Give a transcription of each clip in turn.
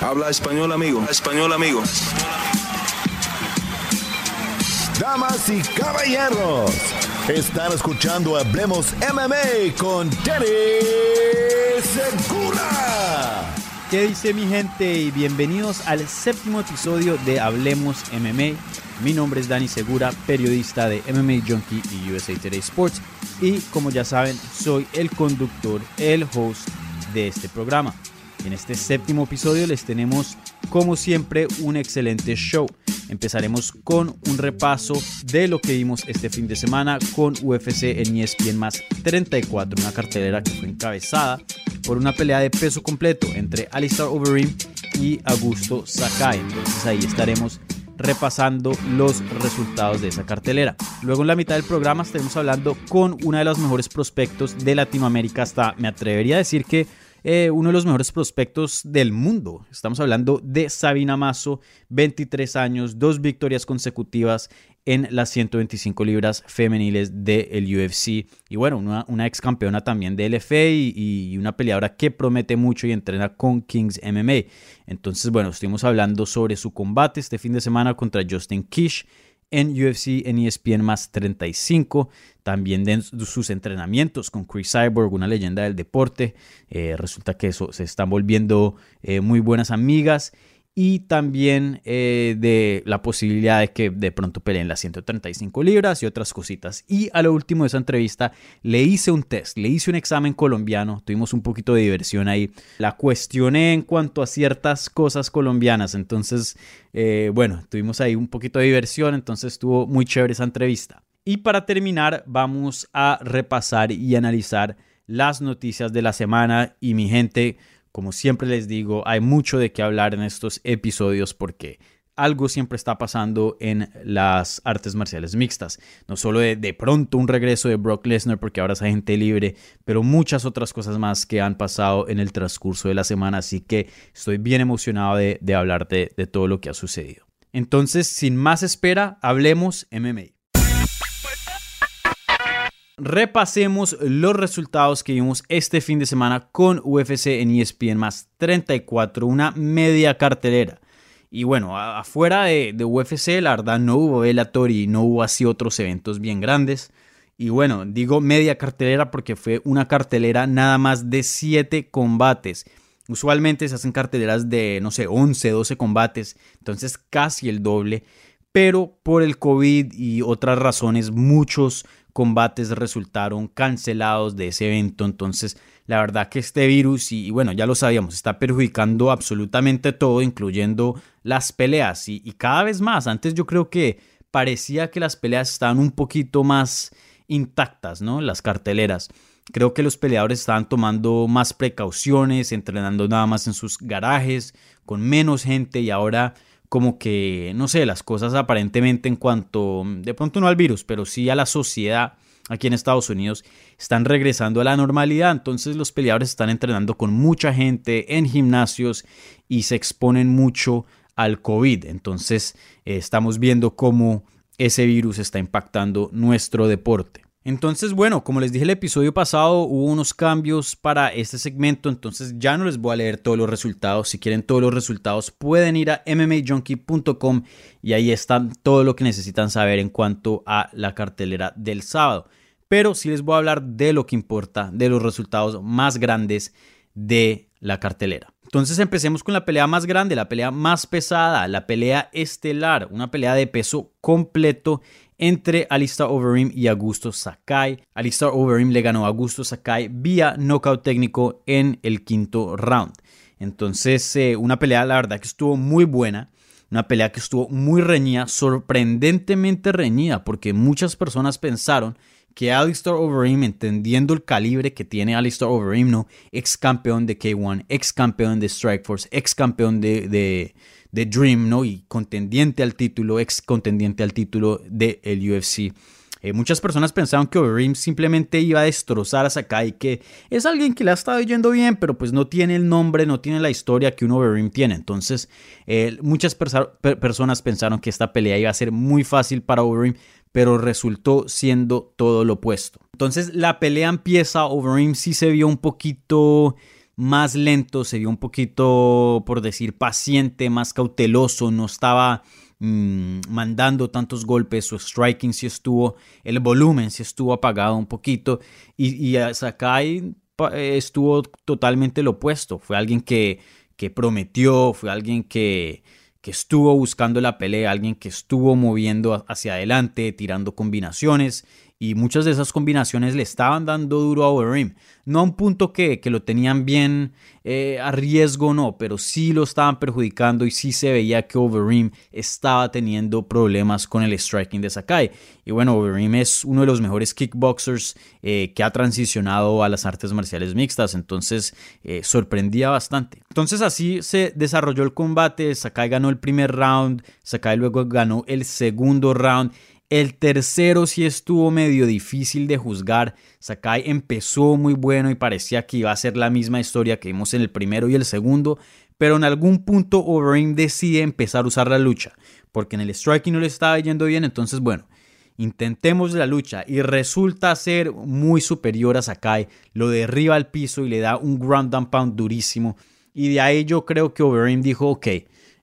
Habla español, amigo. Español, amigo. Damas y caballeros, están escuchando Hablemos MMA con Danny Segura. ¿Qué dice mi gente? Y bienvenidos al séptimo episodio de Hablemos MMA. Mi nombre es Dani Segura, periodista de MMA Junkie y USA Today Sports. Y como ya saben, soy el conductor, el host de este programa. En este séptimo episodio les tenemos, como siempre, un excelente show. Empezaremos con un repaso de lo que vimos este fin de semana con UFC en ESPN más 34, una cartelera que fue encabezada por una pelea de peso completo entre Alistair Overeem y Augusto Sakai. Entonces ahí estaremos repasando los resultados de esa cartelera. Luego en la mitad del programa estaremos hablando con una de los mejores prospectos de Latinoamérica hasta me atrevería a decir que eh, uno de los mejores prospectos del mundo. Estamos hablando de Sabina Mazo, 23 años, dos victorias consecutivas en las 125 libras femeniles del UFC. Y bueno, una, ex campeona también de LFA y, y, una peleadora que promete mucho y entrena con Kings MMA. Entonces, bueno, estuvimos hablando sobre su combate este fin de semana contra Justin Kish en UFC en ESPN más 35, también de sus entrenamientos con Chris Cyborg, una leyenda del deporte. Eh, resulta que eso, se están volviendo eh, muy buenas amigas y también eh, de la posibilidad de que de pronto peleen las 135 libras y otras cositas. Y a lo último de esa entrevista le hice un test, le hice un examen colombiano, tuvimos un poquito de diversión ahí, la cuestioné en cuanto a ciertas cosas colombianas, entonces, eh, bueno, tuvimos ahí un poquito de diversión, entonces estuvo muy chévere esa entrevista. Y para terminar, vamos a repasar y analizar las noticias de la semana y mi gente como siempre les digo, hay mucho de qué hablar en estos episodios porque algo siempre está pasando en las artes marciales mixtas. No solo de, pronto un regreso de Brock Lesnar porque ahora es agente libre, pero muchas otras cosas más que han pasado en el transcurso de la semana. Así que estoy bien emocionado de, de hablar de todo lo que ha sucedido. Entonces, sin más espera, hablemos MMA. Repasemos los resultados que vimos este fin de semana con UFC en ESPN más 34, una media cartelera. Y bueno, afuera de, UFC, la verdad no hubo Bellator y no hubo así otros eventos bien grandes. Y bueno, digo media cartelera porque fue una cartelera nada más de 7 combates. Usualmente se hacen carteleras de, no sé, 11, 12 combates, entonces casi el doble. Pero por el COVID y otras razones, muchos combates resultaron cancelados de ese evento. Entonces, la verdad que este virus, y, bueno, ya lo sabíamos, está perjudicando absolutamente todo, incluyendo las peleas. Y, cada vez más, antes yo creo que parecía que las peleas estaban un poquito más intactas, ¿no? Las carteleras. Creo que los peleadores estaban tomando más precauciones, entrenando nada más en sus garajes, con menos gente y ahora como que, no sé, las cosas aparentemente en cuanto, de pronto no al virus, pero sí a la sociedad aquí en Estados Unidos, están regresando a la normalidad. Entonces los peleadores están entrenando con mucha gente en gimnasios y se exponen mucho al COVID. Entonces eh, estamos viendo cómo ese virus está impactando nuestro deporte. Entonces, bueno, como les dije el episodio pasado, hubo unos cambios para este segmento, entonces ya no les voy a leer todos los resultados. Si quieren todos los resultados, pueden ir a mmajunkie.com y ahí están todo lo que necesitan saber en cuanto a la cartelera del sábado. Pero sí les voy a hablar de lo que importa, de los resultados más grandes de la cartelera. Entonces empecemos con la pelea más grande, la pelea más pesada, la pelea estelar, una pelea de peso completo entre Alistair Overeem y Augusto Sakai. Alistair Overeem le ganó a Augusto Sakai vía knockout técnico en el quinto round. Entonces, eh, una pelea, la verdad, que estuvo muy buena. Una pelea que estuvo muy reñida, sorprendentemente reñida, porque muchas personas pensaron que Alistair Overeem, entendiendo el calibre que tiene Alistair Overeem, ¿no? ex campeón de K1, ex campeón de Strikeforce, ex campeón de, Dream, ¿no? y contendiente al título, ex contendiente al título del UFC. Eh, muchas personas pensaban que Overeem simplemente iba a destrozar a Sakai, que es alguien que le ha estado yendo bien, pero pues no tiene el nombre, no tiene la historia que un Overeem tiene. Entonces, eh, muchas personas pensaron que esta pelea iba a ser muy fácil para Overeem, pero resultó siendo todo lo opuesto. Entonces la pelea empieza, Overeem sí se vio un poquito más lento, se vio un poquito, por decir, paciente, más cauteloso, no estaba mm, mandando tantos golpes, su striking sí estuvo, el volumen sí estuvo apagado un poquito y, y Sakai estuvo totalmente lo opuesto, fue alguien que, que prometió, fue alguien que que estuvo buscando la pelea, alguien que estuvo moviendo hacia adelante, tirando combinaciones y muchas de esas combinaciones le estaban dando duro a Overeem. No a un punto que, que lo tenían bien eh, a riesgo, no, pero sí lo estaban perjudicando y sí se veía que Overeem estaba teniendo problemas con el striking de Sakai. Y bueno, Overeem es uno de los mejores kickboxers eh, que ha transicionado a las artes marciales mixtas, entonces eh, sorprendía bastante. Entonces así se desarrolló el combate, Sakai ganó el primer round, Sakai luego ganó el segundo round el tercero sí estuvo medio difícil de juzgar. Sakai empezó muy bueno y parecía que iba a ser la misma historia que vimos en el primero y el segundo, pero en algún punto Overeem decide empezar a usar la lucha, porque en el striking no le estaba yendo bien, entonces bueno, intentemos la lucha y resulta ser muy superior a Sakai, lo derriba al piso y le da un ground and pound durísimo y de ahí yo creo que Overeem dijo, ok,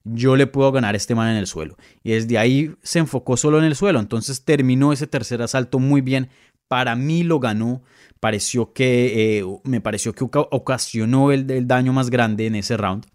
yo le puedo ganar este man en el suelo. Y desde ahí se enfocó solo en el suelo. Entonces terminó ese tercer asalto muy bien. Para mí lo ganó. Pareció que, eh, me pareció que ocasionó el, el, daño más grande en ese round.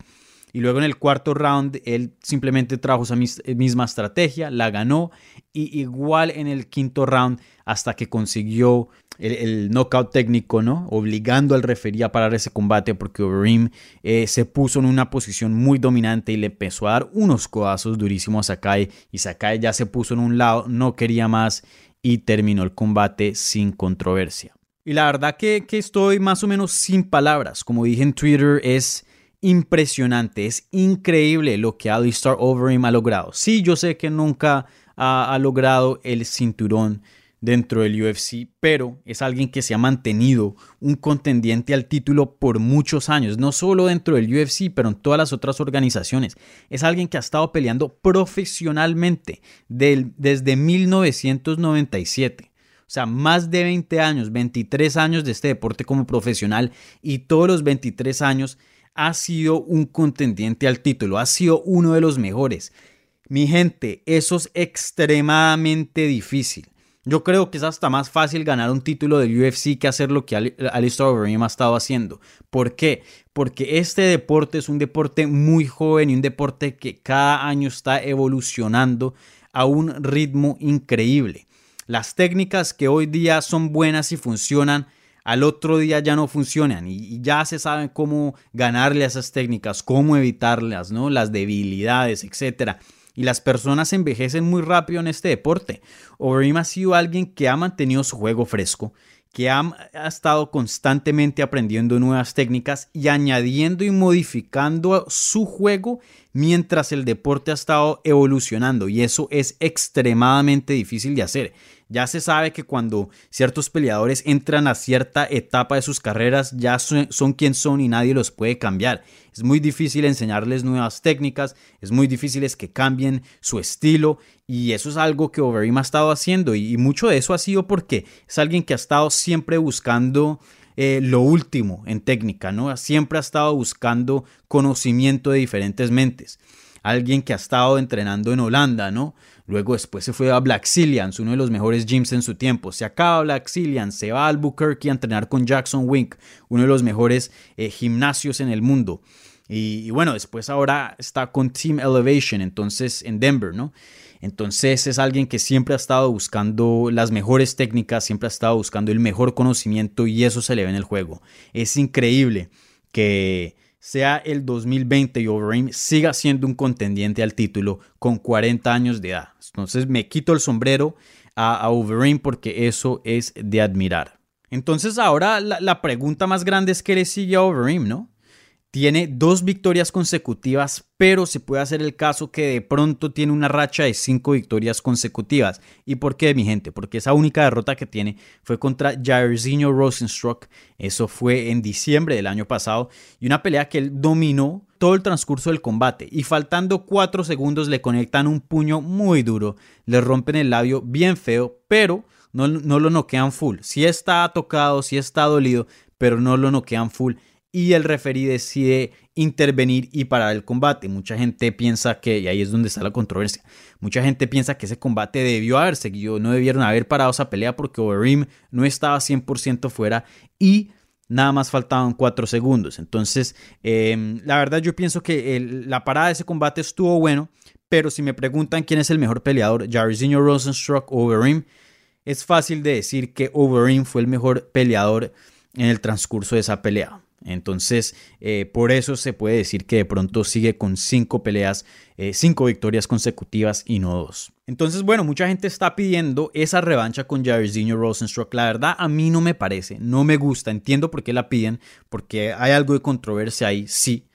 Y luego en el cuarto round él simplemente trajo esa misma estrategia, la ganó. Y igual en el quinto round hasta que consiguió el, knockout técnico, ¿no? Obligando al referee a parar ese combate porque Overeem eh, se puso en una posición muy dominante y le empezó a dar unos codazos durísimos a Sakai y Sakai ya se puso en un lado, no quería más y terminó el combate sin controversia. Y la verdad que, que estoy más o menos sin palabras. Como dije en Twitter, es impresionante, es increíble lo que Alistair Overeem ha logrado. Sí, yo sé que nunca ha logrado el cinturón dentro del UFC, pero es alguien que se ha mantenido un contendiente al título por muchos años, no solo dentro del UFC, pero en todas las otras organizaciones. Es alguien que ha estado peleando profesionalmente desde 1997. O sea, más de 20 años, 23 años de este deporte como profesional y todos los 23 años ha sido un contendiente al título, ha sido uno de los mejores. Mi gente, eso es extremadamente difícil. Yo creo que es hasta más fácil ganar un título del UFC que hacer lo que Alistair Overeem ha estado haciendo. ¿Por qué? Porque este deporte es un deporte muy joven y un deporte que cada año está evolucionando a un ritmo increíble. Las técnicas que hoy día son buenas y funcionan, al otro día ya no funcionan y, ya se sabe cómo ganarle a esas técnicas, cómo evitarlas, ¿no? Las debilidades, etcétera y las personas envejecen muy rápido en este deporte. Overeem ha sido alguien que ha mantenido su juego fresco, que ha, estado constantemente aprendiendo nuevas técnicas y añadiendo y modificando su juego mientras el deporte ha estado evolucionando y eso es extremadamente difícil de hacer. Ya se sabe que cuando ciertos peleadores entran a cierta etapa de sus carreras ya son, quien son y nadie los puede cambiar. Es muy difícil enseñarles nuevas técnicas, es muy difícil que cambien su estilo y eso es algo que Overeem ha estado haciendo y, mucho de eso ha sido porque es alguien que ha estado siempre buscando eh, lo último en técnica, ¿no? Siempre ha estado buscando conocimiento de diferentes mentes. Alguien que ha estado entrenando en Holanda, ¿no? Luego después se fue a Black Zillions, uno de los mejores gyms en su tiempo. Se acaba Black Zillions, se va a Albuquerque a entrenar con Jackson Wink, uno de los mejores eh, gimnasios en el mundo. Y, bueno, después ahora está con Team Elevation, entonces en Denver, ¿no? Entonces es alguien que siempre ha estado buscando las mejores técnicas, siempre ha estado buscando el mejor conocimiento y eso se le ve en el juego. Es increíble que sea el 2020 y Overeem siga siendo un contendiente al título con 40 años de edad. Entonces me quito el sombrero a, Overeem porque eso es de admirar. Entonces ahora la, la pregunta más grande es qué le sigue a Overeem, ¿no? Tiene dos victorias consecutivas, pero se puede hacer el caso que de pronto tiene una racha de cinco victorias consecutivas. ¿Y por qué, mi gente? Porque esa única derrota que tiene fue contra Jairzinho Rosenstruck. Eso fue en diciembre del año pasado. Y una pelea que él dominó todo el transcurso del combate. Y faltando cuatro segundos le conectan un puño muy duro. Le rompen el labio bien feo, pero no, lo noquean full. Sí está tocado, sí está dolido, pero no lo noquean full y el referí decide intervenir y parar el combate. Mucha gente piensa que, y ahí es donde está la controversia, mucha gente piensa que ese combate debió haber seguido, no debieron haber parado esa pelea porque Overeem no estaba 100% fuera y nada más faltaban 4 segundos. Entonces, em, la verdad yo pienso que la parada de ese combate estuvo bueno, pero si me preguntan quién es el mejor peleador, Jairzinho Rosenstruck o Overeem, es fácil de decir que Overeem fue el mejor peleador en el transcurso de esa pelea. Entonces, eh, por eso se puede decir que de pronto sigue con cinco peleas, eh, cinco victorias consecutivas y no dos. Entonces, bueno, mucha gente está pidiendo esa revancha con Jairzinho Rosenstruck. La verdad, a mí no me parece, no me gusta. Entiendo por qué la piden, porque hay algo de controversia ahí, sí.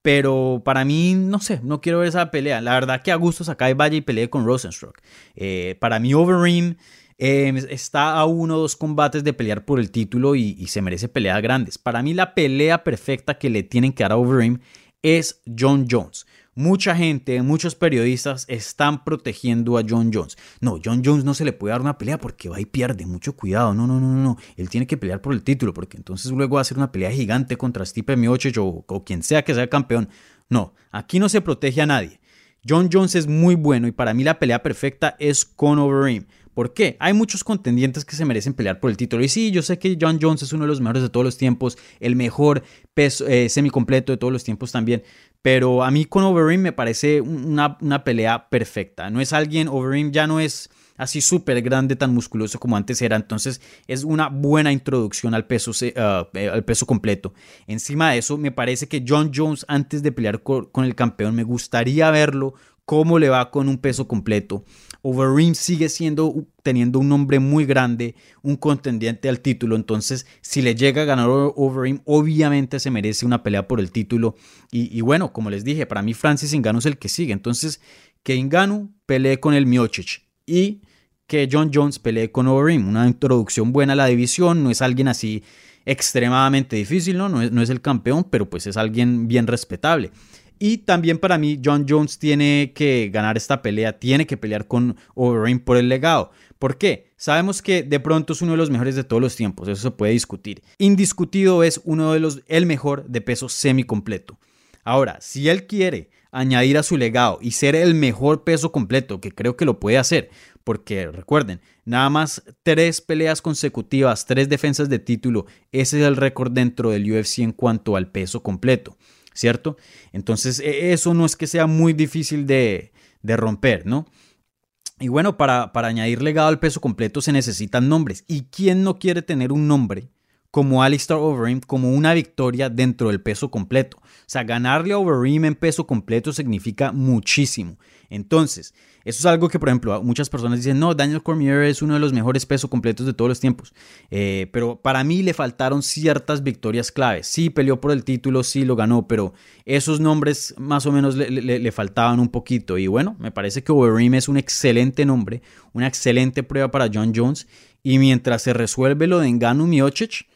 Pero para mí, no sé, no quiero ver esa pelea. La verdad que a gusto Sakai vaya y pelee con Rosenstruck. Eh, para mí, Overeem Em, está a uno o dos combates de pelear por el título y, se merece peleas grandes. Para mí la pelea perfecta que le tienen que dar a Overeem es John Jones. Mucha gente, muchos periodistas están protegiendo a John Jones. No, John Jones no se le puede dar una pelea porque va y pierde. Mucho cuidado. No, no, no, no. Él tiene que pelear por el título porque entonces luego va a hacer una pelea gigante contra Stipe Miocic o, o quien sea que sea campeón. No, aquí no se protege a nadie. John Jones es muy bueno y para mí la pelea perfecta es con Overeem. ¿Por qué? Hay muchos contendientes que se merecen pelear por el título. Y sí, yo sé que John Jones es uno de los mejores de todos los tiempos, el mejor peso, eh, semicompleto de todos los tiempos también. Pero a mí con Overeem me parece una, pelea perfecta. No es alguien, Overeem ya no es así súper grande, tan musculoso como antes era. Entonces es una buena introducción al peso, uh, al peso completo. Encima de eso, me parece que John Jones, antes de pelear con el campeón, me gustaría verlo cómo le va con un peso completo. Overeem sigue siendo teniendo un nombre muy grande, un contendiente al título, entonces si le llega a ganar Overeem, obviamente se merece una pelea por el título. Y, bueno, como les dije, para mí Francis Ngannou es el que sigue, entonces que Ngannou pelee con el Miocic y que John Jones pelee con Overeem, una introducción buena a la división, no es alguien así extremadamente difícil, ¿no? No es, no es el campeón, pero pues es alguien bien respetable. Y también para mí, John Jones tiene que ganar esta pelea, tiene que pelear con Overeem por el legado. ¿Por qué? Sabemos que de pronto es uno de los mejores de todos los tiempos, eso se puede discutir. Indiscutido es uno de los, el mejor de peso semicompleto. Ahora, si él quiere añadir a su legado y ser el mejor peso completo, que creo que lo puede hacer, porque recuerden, nada más tres peleas consecutivas, tres defensas de título, ese es el récord dentro del UFC en cuanto al peso completo. ¿Cierto? Entonces e, eso no es que sea muy difícil de, romper, ¿no? Y bueno, para, para añadir legado al peso completo se necesitan nombres. ¿Y quién no quiere tener un nombre como Alistair Overeem como una victoria dentro del peso completo? O sea, ganarle a Overeem en peso completo significa muchísimo. Entonces, eso es algo que, por ejemplo, muchas personas dicen, no, Daniel Cormier es uno de los mejores pesos completos de todos los tiempos. Eh, pero para mí le faltaron ciertas victorias claves. Sí, peleó por el título, sí lo ganó, pero esos nombres más o menos le, faltaban un poquito. Y bueno, me parece que Overeem es un excelente nombre, una excelente prueba para John Jones. Y mientras se resuelve lo de Engano Miocic,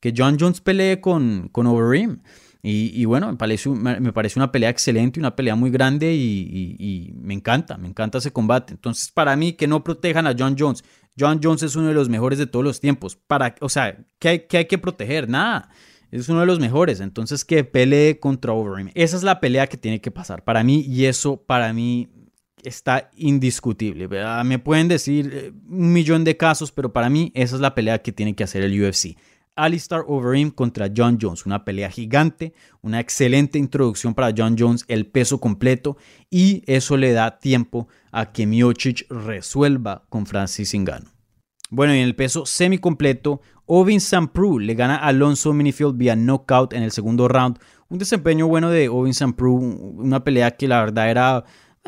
que John Jones pelee con, con Overeem. Y, bueno, me parece, me parece, una pelea excelente, una pelea muy grande y, me encanta, me encanta ese combate. Entonces, para mí, que no protejan a John Jones. John Jones es uno de los mejores de todos los tiempos. Para, o sea, ¿qué hay, hay que proteger? Nada. Es uno de los mejores. Entonces, que pelee contra Overeem. Esa es la pelea que tiene que pasar para mí y eso para mí está indiscutible. Me pueden decir eh, un millón de casos, pero para mí esa es la pelea que tiene que hacer el UFC. Alistair Overeem contra John Jones. Una pelea gigante, una excelente introducción para John Jones, el peso completo, y eso le da tiempo a que Miocic resuelva con Francis Ngannou. Bueno, y en el peso semicompleto, Ovin Sampru le gana a Alonso Minifield vía knockout en el segundo round. Un desempeño bueno de Ovin Sampru, una pelea que la verdad era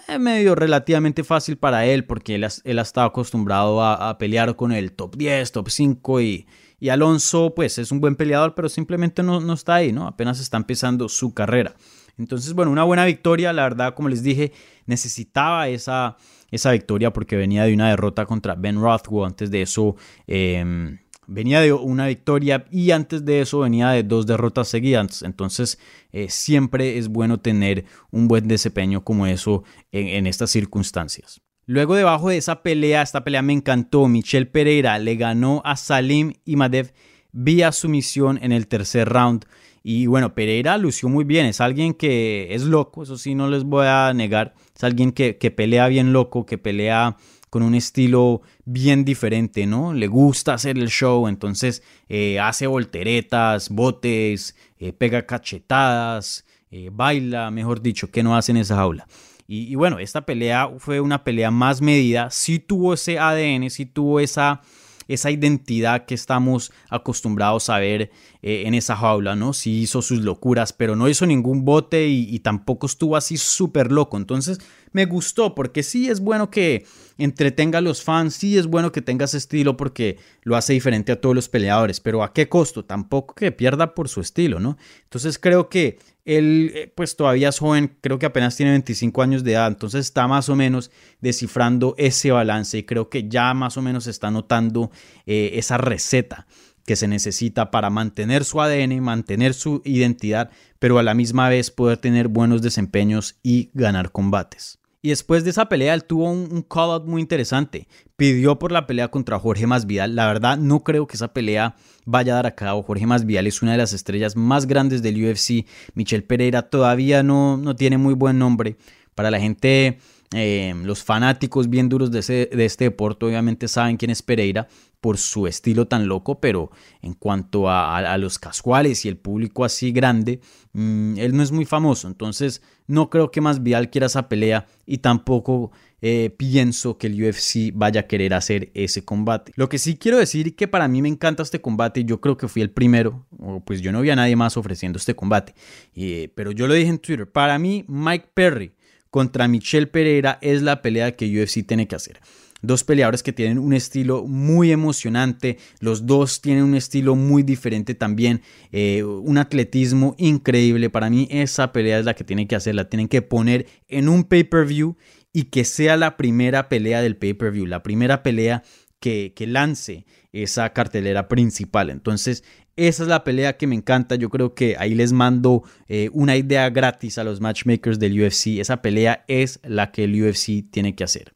eh, medio relativamente fácil para él porque él, ha estado acostumbrado a, pelear con el top 10, top 5 y, y, Alonso pues es un buen peleador pero simplemente no, está ahí, ¿no? Apenas está empezando su carrera. Entonces, bueno, una buena victoria, la verdad, como les dije, necesitaba esa, esa victoria porque venía de una derrota contra Ben Rothwell. Antes de eso, em, venía de una victoria y antes de eso venía de dos derrotas seguidas. Entonces, eh, siempre es bueno tener un buen desempeño como eso en estas circunstancias. Luego debajo de esa pelea, esta pelea me encantó, Michel Pereira le ganó a Salim Imadev vía sumisión en el tercer round. Y bueno, Pereira lució muy bien, es alguien que es loco, eso sí no les voy a negar, es alguien que, pelea bien loco, que pelea con un estilo bien diferente, ¿no? Le gusta hacer el show, entonces eh, hace volteretas, botes, eh, pega cachetadas, eh, baila, mejor dicho, que no hace en esa jaula. Y, y, bueno, esta pelea fue una pelea más medida, sí tuvo ese ADN, sí tuvo esa esa identidad que estamos acostumbrados a ver eh, en esa jaula, ¿no? Sí hizo sus locuras, pero no hizo ningún bote y, tampoco estuvo así súper loco. Entonces me gustó porque sí es bueno que entretenga a los fans, sí es bueno que tenga ese estilo porque lo hace diferente a todos los peleadores, pero ¿a qué costo? Tampoco que pierda por su estilo, ¿no? Entonces creo que él eh, pues todavía es joven, creo que apenas tiene 25 años de edad, entonces está más o menos descifrando ese balance y creo que ya más o menos está notando eh, esa receta que se necesita para mantener su ADN, mantener su identidad, pero a la misma vez poder tener buenos desempeños y ganar combates. Y después de esa pelea, él tuvo un, call-out muy interesante. Pidió por la pelea contra Jorge Masvidal. La verdad, no creo que esa pelea vaya a dar a cabo. Jorge Masvidal es una de las estrellas más grandes del UFC. Michel Pereira todavía no, no tiene muy buen nombre. Para la gente eh, los fanáticos bien duros de, este deporte obviamente saben quién es Pereira por su estilo tan loco, pero en cuanto a, los casuales y el público así grande, mm, él no es muy famoso. Entonces no creo que más Vial quiera esa pelea y tampoco eh, pienso que el UFC vaya a querer hacer ese combate. Lo que sí quiero decir que para mí me encanta este combate, yo creo que fui el primero, pues yo no vi a nadie más ofreciendo este combate, eh, pero yo lo dije en Twitter, para mí Mike Perry contra Michelle Pereira es la pelea que UFC tiene que hacer. Dos peleadores que tienen un estilo muy emocionante, los dos tienen un estilo muy diferente también, eh, un atletismo increíble. Para mí esa pelea es la que tienen que hacer, la tienen que poner en un pay-per-view y que sea la primera pelea del pay-per-view, la primera pelea que, que, lance esa cartelera principal. Entonces, esa es la pelea que me encanta. Yo creo que ahí les mando eh, una idea gratis a los matchmakers del UFC. Esa pelea es la que el UFC tiene que hacer.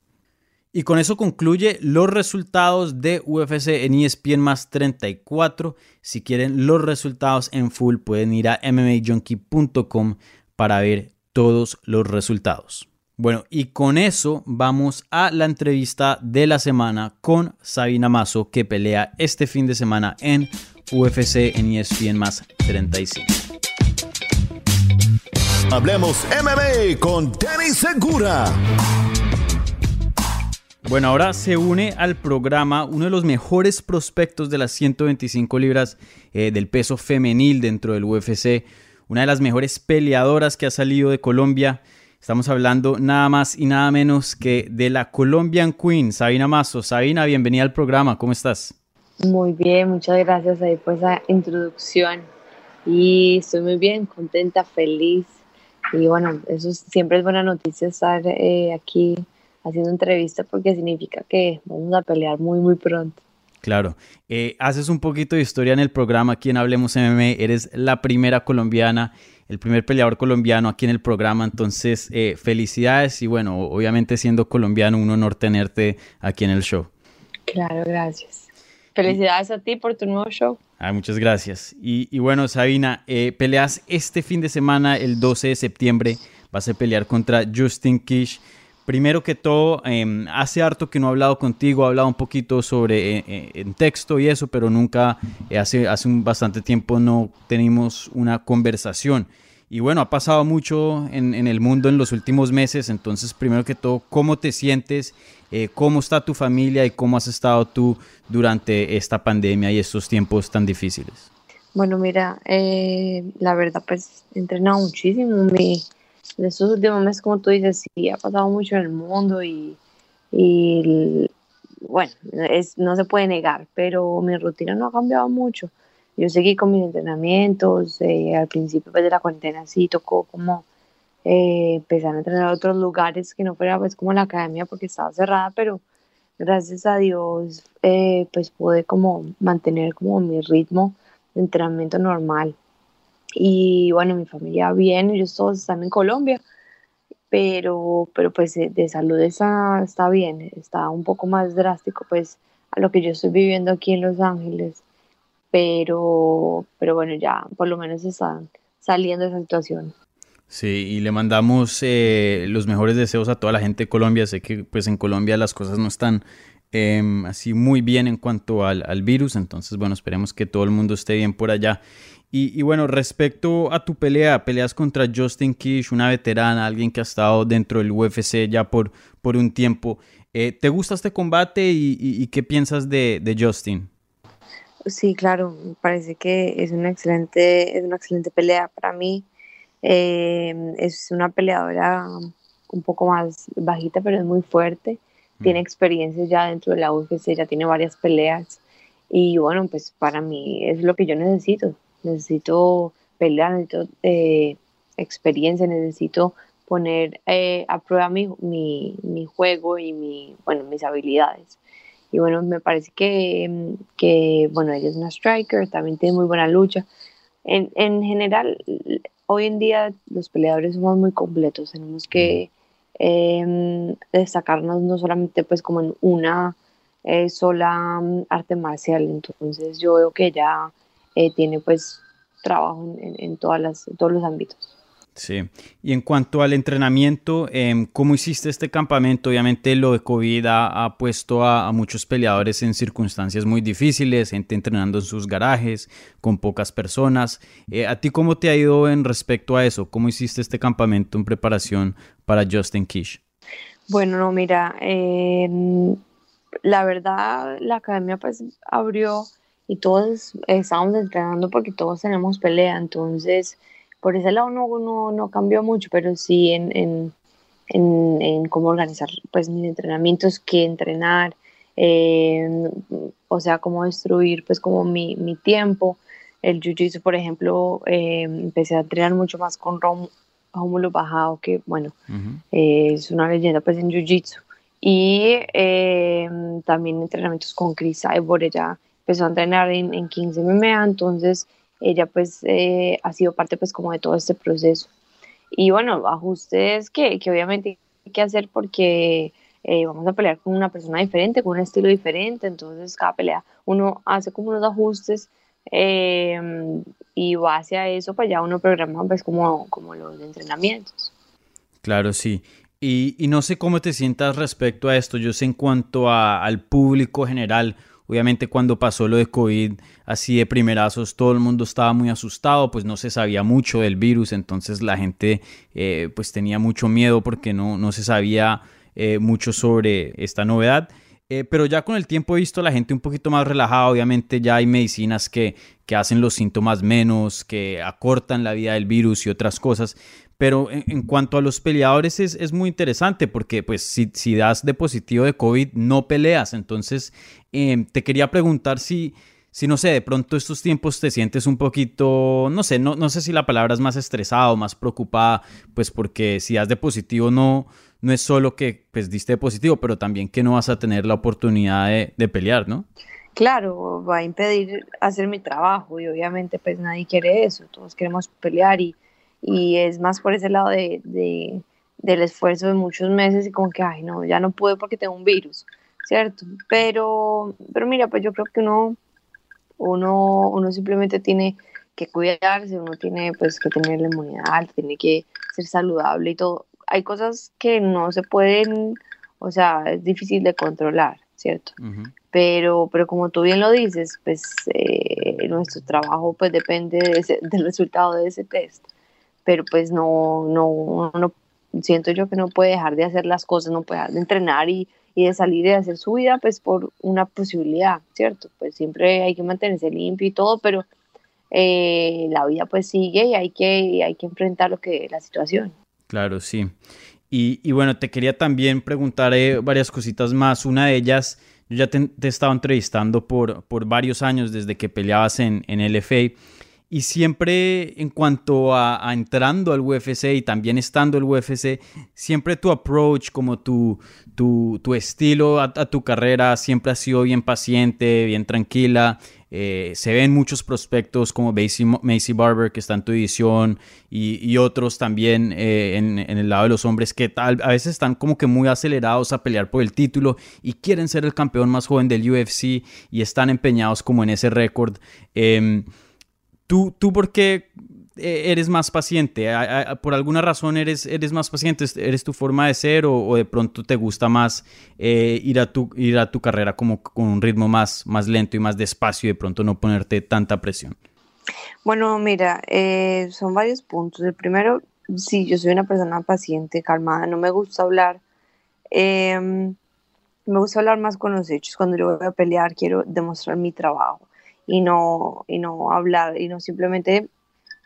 Y con eso concluye los resultados de UFC en ESPN más 34. Si quieren los resultados en full pueden ir a mmajunkie.com para ver todos los resultados. Bueno, y con eso vamos a la entrevista de la semana con Sabina Mazo que pelea este fin de semana en UFC en ESPN más 35. Hablemos MMA con Danny Segura. Bueno, ahora se une al programa uno de los mejores prospectos de las 125 libras eh, del peso femenil dentro del UFC, una de las mejores peleadoras que ha salido de Colombia. Estamos hablando nada más y nada menos que de la Colombian Queen, Sabina Mazo. Sabina, bienvenida al programa, ¿cómo estás? Muy bien, muchas gracias ahí por esa introducción. Y estoy muy bien, contenta, feliz. Y bueno, eso siempre es buena noticia estar eh, aquí haciendo entrevista porque significa que vamos a pelear muy, muy pronto. Claro. Eh, haces un poquito de historia en el programa aquí en Hablemos MMA. Eres la primera colombiana, el primer peleador colombiano aquí en el programa. Entonces, eh, felicidades y bueno, obviamente siendo colombiano, un honor tenerte aquí en el show. Claro, gracias. Felicidades a ti por tu nuevo show. Ah, muchas gracias. Y, bueno, Sabina, eh, peleas este fin de semana, el 12 de septiembre. Vas a pelear contra Justin Kish. Primero que todo, em, hace harto que no he hablado contigo, he hablado un poquito sobre eh, eh, en texto y eso, pero nunca, hace, hace un bastante tiempo no tenemos una conversación. Y bueno, ha pasado mucho en, el mundo en los últimos meses, entonces primero que todo, ¿cómo te sientes? Eh, ¿Cómo está tu familia y cómo has estado tú durante esta pandemia y estos tiempos tan difíciles? Bueno, mira, eh, la verdad pues he entrenado muchísimo, mi, de estos últimos meses, como tú dices, sí ha pasado mucho en el mundo y, bueno, no se puede negar, pero mi rutina no ha cambiado mucho. Yo seguí con mis entrenamientos, eh, al principio pues, de la cuarentena sí tocó como eh, empezar a entrenar a otros lugares que no fuera pues como la academia porque estaba cerrada, pero gracias a Dios eh, pues pude como mantener como mi ritmo de entrenamiento normal. Y bueno, mi familia bien, ellos todos están en Colombia, pero, pero pues de, salud está, está bien, está un poco más drástico pues a lo que yo estoy viviendo aquí en Los Ángeles, pero, pero bueno, ya por lo menos están saliendo de esa situación. Sí, y le mandamos eh, los mejores deseos a toda la gente de Colombia. Sé que pues en Colombia las cosas no están em, así muy bien en cuanto al, al, virus, entonces bueno, esperemos que todo el mundo esté bien por allá. Y, bueno, respecto a tu pelea, peleas contra Justin Kish, una veterana, alguien que ha estado dentro del UFC ya por, por un tiempo. Eh, ¿Te gusta este combate y, qué piensas de, Justin? Sí, claro, me parece que es una excelente, es una excelente pelea para mí. Eh, es una peleadora un poco más bajita, pero es muy fuerte. Tiene mm. experiencia ya dentro de la UFC, ya tiene varias peleas. Y bueno, pues para mí es lo que yo necesito necesito pelear, necesito eh, experiencia, necesito poner eh, a prueba mi, mi, juego y mi, bueno, mis habilidades. Y bueno, me parece que, que, bueno, ella es una striker, también tiene muy buena lucha. En, en general, hoy en día los peleadores somos muy completos, tenemos que em, destacarnos no solamente pues como en una eh, sola mm, arte marcial, entonces yo veo que ella eh, tiene pues trabajo en, todas las, todos los ámbitos. Sí, y en cuanto al entrenamiento, eh, ¿cómo hiciste este campamento? Obviamente lo de COVID ha, puesto a, muchos peleadores en circunstancias muy difíciles, gente entrenando en sus garajes, con pocas personas. Eh, ¿A ti cómo te ha ido en respecto a eso? ¿Cómo hiciste este campamento en preparación para Justin Kish? Bueno, no, mira, em, la verdad la academia pues abrió y todos estamos entrenando porque todos tenemos pelea, entonces por ese lado no, no, cambió mucho, pero sí en, en, en, cómo organizar pues mis entrenamientos, qué entrenar, em, o sea, cómo destruir pues como mi, mi tiempo. El jiu-jitsu, por ejemplo, em, empecé a entrenar mucho más con Rómulo Bajado, que bueno, es una leyenda pues en jiu-jitsu. Y em, también entrenamientos con Chris Cyborg, ella empezó a entrenar en, en 15 MMA, entonces ella pues eh, ha sido parte pues como de todo este proceso. Y bueno, ajustes que, que obviamente hay que hacer porque eh, vamos a pelear con una persona diferente, con un estilo diferente, entonces cada pelea uno hace como unos ajustes eh, y base a eso pues ya uno programa pues como, como los entrenamientos. Claro, sí. Y, y, no sé cómo te sientas respecto a esto. Yo sé en cuanto a, al público general, Obviamente cuando pasó lo de COVID así de primerazos, todo el mundo estaba muy asustado, pues no se sabía mucho del virus, entonces la gente eh, pues tenía mucho miedo porque no, no se sabía eh, mucho sobre esta novedad. Eh, pero ya con el tiempo he visto a la gente un poquito más relajada. Obviamente ya hay medicinas que, que hacen los síntomas menos, que acortan la vida del virus y otras cosas. Pero en, cuanto a los peleadores es, es, muy interesante porque pues si, si das de positivo de COVID no peleas. Entonces em, te quería preguntar si, si, no sé, de pronto estos tiempos te sientes un poquito, no sé, no, no sé si la palabra es más estresado, más preocupada, pues porque si das de positivo no, no es solo que pues diste de positivo, pero también que no vas a tener la oportunidad de, de pelear, ¿no? Claro, va a impedir hacer mi trabajo y obviamente pues nadie quiere eso, todos queremos pelear y y es más por ese lado de, de, del esfuerzo de muchos meses y como que, ay, no, ya no puedo porque tengo un virus, ¿cierto? Pero, pero mira, pues yo creo que uno, uno, uno simplemente tiene que cuidarse, uno tiene pues que tener la inmunidad alta, tiene que ser saludable y todo. Hay cosas que no se pueden, o sea, es difícil de controlar, ¿cierto? Pero, pero como tú bien lo dices, pues eh, nuestro trabajo pues depende del resultado de ese test pero pues no, no, no, siento yo que no puede dejar de hacer las cosas, no puede dejar de entrenar y, y de salir y de hacer su vida pues por una posibilidad, ¿cierto? Pues siempre hay que mantenerse limpio y todo, pero eh, la vida pues sigue y hay que, hay que enfrentar lo que la situación. Claro, sí. Y, bueno, te quería también preguntar eh, varias cositas más. Una de ellas, yo ya te, he estado entrevistando por, por varios años desde que peleabas en, en LFA. Y siempre en cuanto a, entrando al UFC y también estando el UFC, siempre tu approach, como tu, tu, tu estilo a, tu carrera siempre ha sido bien paciente, bien tranquila. Eh, se ven muchos prospectos como Macy, Barber, que está en tu edición, y, otros también eh, en, el lado de los hombres que tal, a veces están como que muy acelerados a pelear por el título y quieren ser el campeón más joven del UFC y están empeñados como en ese récord. Em, ¿Tú, tú por qué eh, eres más paciente? ¿Por alguna razón eres, eres más paciente? ¿Eres tu forma de ser o, de pronto te gusta más eh, ir, a tu, ir a tu carrera como con un ritmo más, más lento y más despacio y de pronto no ponerte tanta presión? Bueno, mira, eh, son varios puntos. El primero, sí, yo soy una persona paciente, calmada, no me gusta hablar. Em, me gusta hablar más con los hechos. Cuando yo voy a pelear, quiero demostrar mi trabajo y no, y no hablar, y no simplemente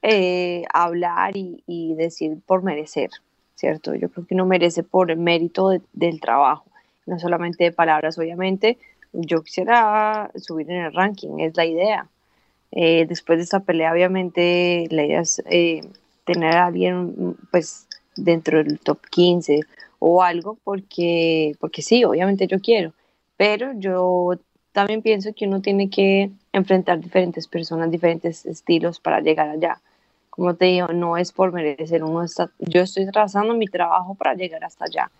eh, hablar y, decir por merecer, ¿cierto? Yo creo que uno merece por el mérito del trabajo, no solamente de palabras, obviamente. Yo quisiera subir en el ranking, es la idea. Eh, después de esta pelea, obviamente, la idea es eh, tener a alguien, pues, dentro del top 15 o algo, porque, porque sí, obviamente yo quiero, pero yo también pienso que uno tiene que enfrentar diferentes personas, diferentes estilos para llegar allá. Como te digo, no es por merecer, uno está, yo estoy trazando mi trabajo para llegar hasta allá.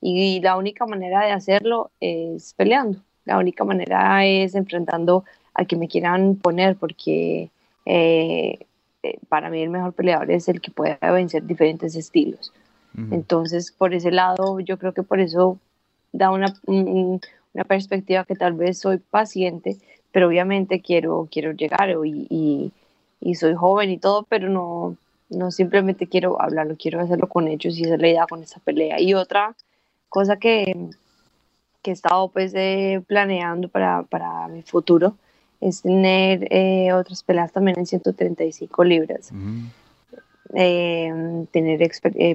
Y la única manera de hacerlo es peleando. La única manera es enfrentando a que me quieran poner, porque eh, eh, para mí el mejor peleador es el que puede vencer diferentes estilos. Entonces, por ese lado, yo creo que por eso da una, una perspectiva que tal vez soy paciente, pero obviamente quiero, quiero llegar y, y, soy joven y todo, pero no, no simplemente quiero hablarlo, quiero hacerlo con hechos y esa es la idea con esta pelea. Y otra cosa que, que he estado pues eh, planeando para, para, mi futuro es tener eh, otras peleas también en 135 libras. Eh, tener,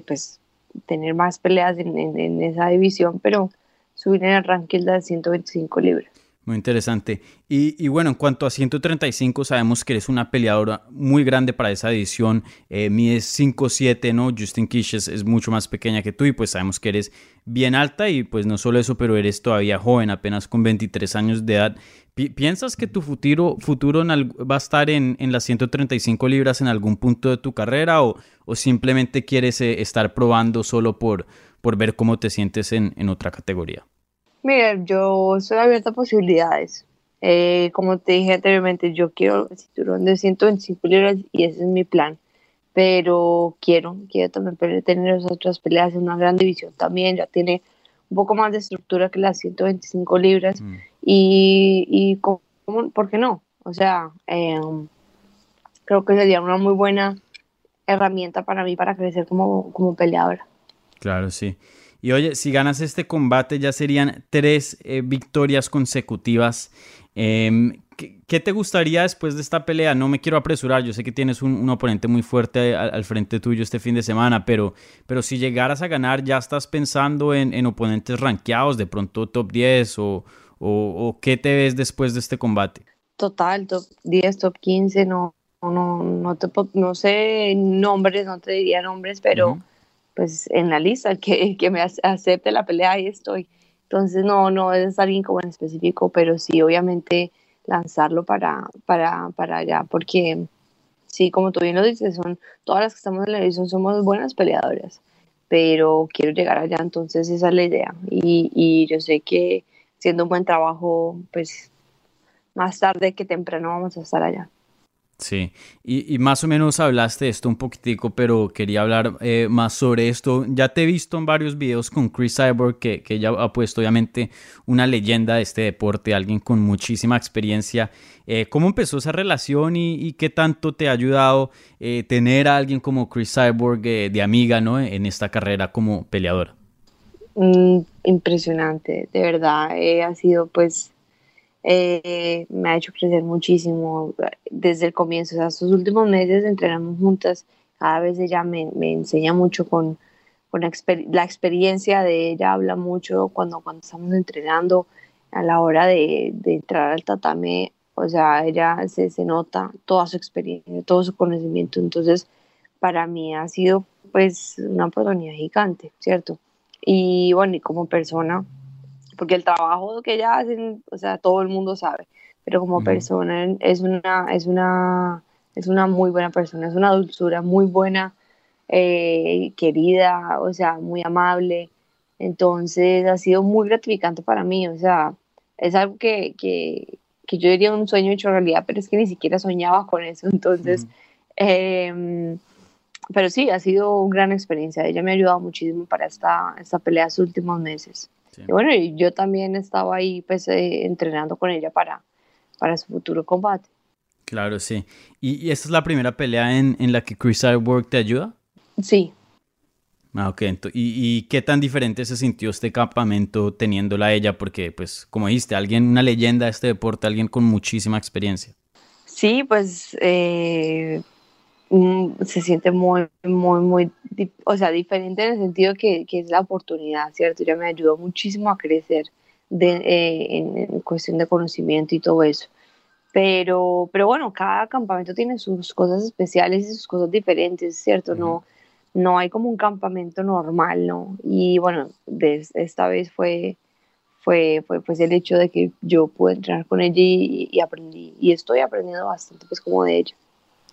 pues, tener más peleas en, en, esa división, pero subir en el ranking de 125 libras. Muy interesante. Y, bueno, en cuanto a 135, sabemos que eres una peleadora muy grande para esa edición. Eh, mides 5'7, ¿no? Justin Kish es, mucho más pequeña que tú y pues sabemos que eres bien alta y pues no solo eso, pero eres todavía joven, apenas con 23 años de edad. ¿Piensas que tu futuro, futuro va a estar en, las 135 libras en algún punto de tu carrera o, simplemente quieres eh, estar probando solo por, por ver cómo te sientes en, en otra categoría? Mira, yo soy abierta a posibilidades. Eh, como te dije anteriormente, yo quiero el cinturón de 125 libras y ese es mi plan. Pero quiero, quiero también tener esas otras peleas en una gran división también. Ya tiene un poco más de estructura que las 125 libras. Mm. Y, y ¿por qué no? O sea, em, creo que sería una muy buena herramienta para mí para crecer como, como peleadora. Claro, sí. Y oye, si ganas este combate ya serían tres eh, victorias consecutivas. Em, ¿qué, te gustaría después de esta pelea? No me quiero apresurar, yo sé que tienes un, oponente muy fuerte al, frente tuyo este fin de semana, pero, pero si llegaras a ganar, ¿ya estás pensando en, oponentes rankeados, de pronto top 10 o, o, qué te ves después de este combate? Total, top 10, top 15, no, no, no, no sé nombres, no te diría nombres, pero pues en la lista, que, que me acepte la pelea, ahí estoy. Entonces no, no es alguien como en específico, pero sí obviamente lanzarlo para, para, para allá, porque sí, como tú bien lo dices, son todas las que estamos en la edición somos buenas peleadoras, pero quiero llegar allá, entonces esa es la idea. Y, y yo sé que siendo un buen trabajo, pues más tarde que temprano vamos a estar allá. Sí, y, más o menos hablaste de esto un poquitico, pero quería hablar eh, más sobre esto. Ya te he visto en varios videos con Chris Cyborg, que, que ya ha puesto obviamente una leyenda de este deporte, alguien con muchísima experiencia. Eh, ¿Cómo empezó esa relación y, qué tanto te ha ayudado eh, tener a alguien como Chris Cyborg de amiga ¿no? en esta carrera como peleadora? Mm, impresionante, de verdad. ha sido pues eh, me ha hecho crecer muchísimo desde el comienzo. O sea, estos últimos meses entrenamos juntas. Cada vez ella me, me enseña mucho con, con la experiencia de ella habla mucho cuando, cuando estamos entrenando a la hora de, de entrar al tatame, o sea, ella se, se, nota toda su experiencia, todo su conocimiento, entonces para mí ha sido pues una oportunidad gigante, ¿cierto? Y bueno, y como persona, porque el trabajo que ella hace, o sea, todo el mundo sabe, pero como persona es una, es una, es una muy buena persona, es una dulzura muy buena, eh, querida, o sea, muy amable. Entonces ha sido muy gratificante para mí, o sea, es algo que, que, que yo diría un sueño hecho realidad, pero es que ni siquiera soñaba con eso. Entonces, eh, pero sí, ha sido una gran experiencia. Ella me ha ayudado muchísimo para esta, esta pelea sus últimos meses. Y bueno, yo también estaba ahí pues, eh, entrenando con ella para, para su futuro combate. Claro, sí. ¿Y, esta es la primera pelea en, en la que Chris Cyborg te ayuda? Sí. Ah, ok. ¿Y, ¿Y, qué tan diferente se sintió este campamento teniéndola ella? Porque, pues, como dijiste, alguien, una leyenda de este deporte, alguien con muchísima experiencia. Sí, pues eh, Mm, se siente muy, muy, muy, o sea, diferente en el sentido que, que es la oportunidad, ¿cierto? Ya me ayudó muchísimo a crecer de, eh, en, cuestión de conocimiento y todo eso. Pero, pero bueno, cada campamento tiene sus cosas especiales y sus cosas diferentes, ¿cierto? No, no hay como un campamento normal, ¿no? Y bueno, de, esta vez fue, fue, fue pues el hecho de que yo pude entrenar con ella y, y aprendí, y estoy aprendiendo bastante pues como de ella.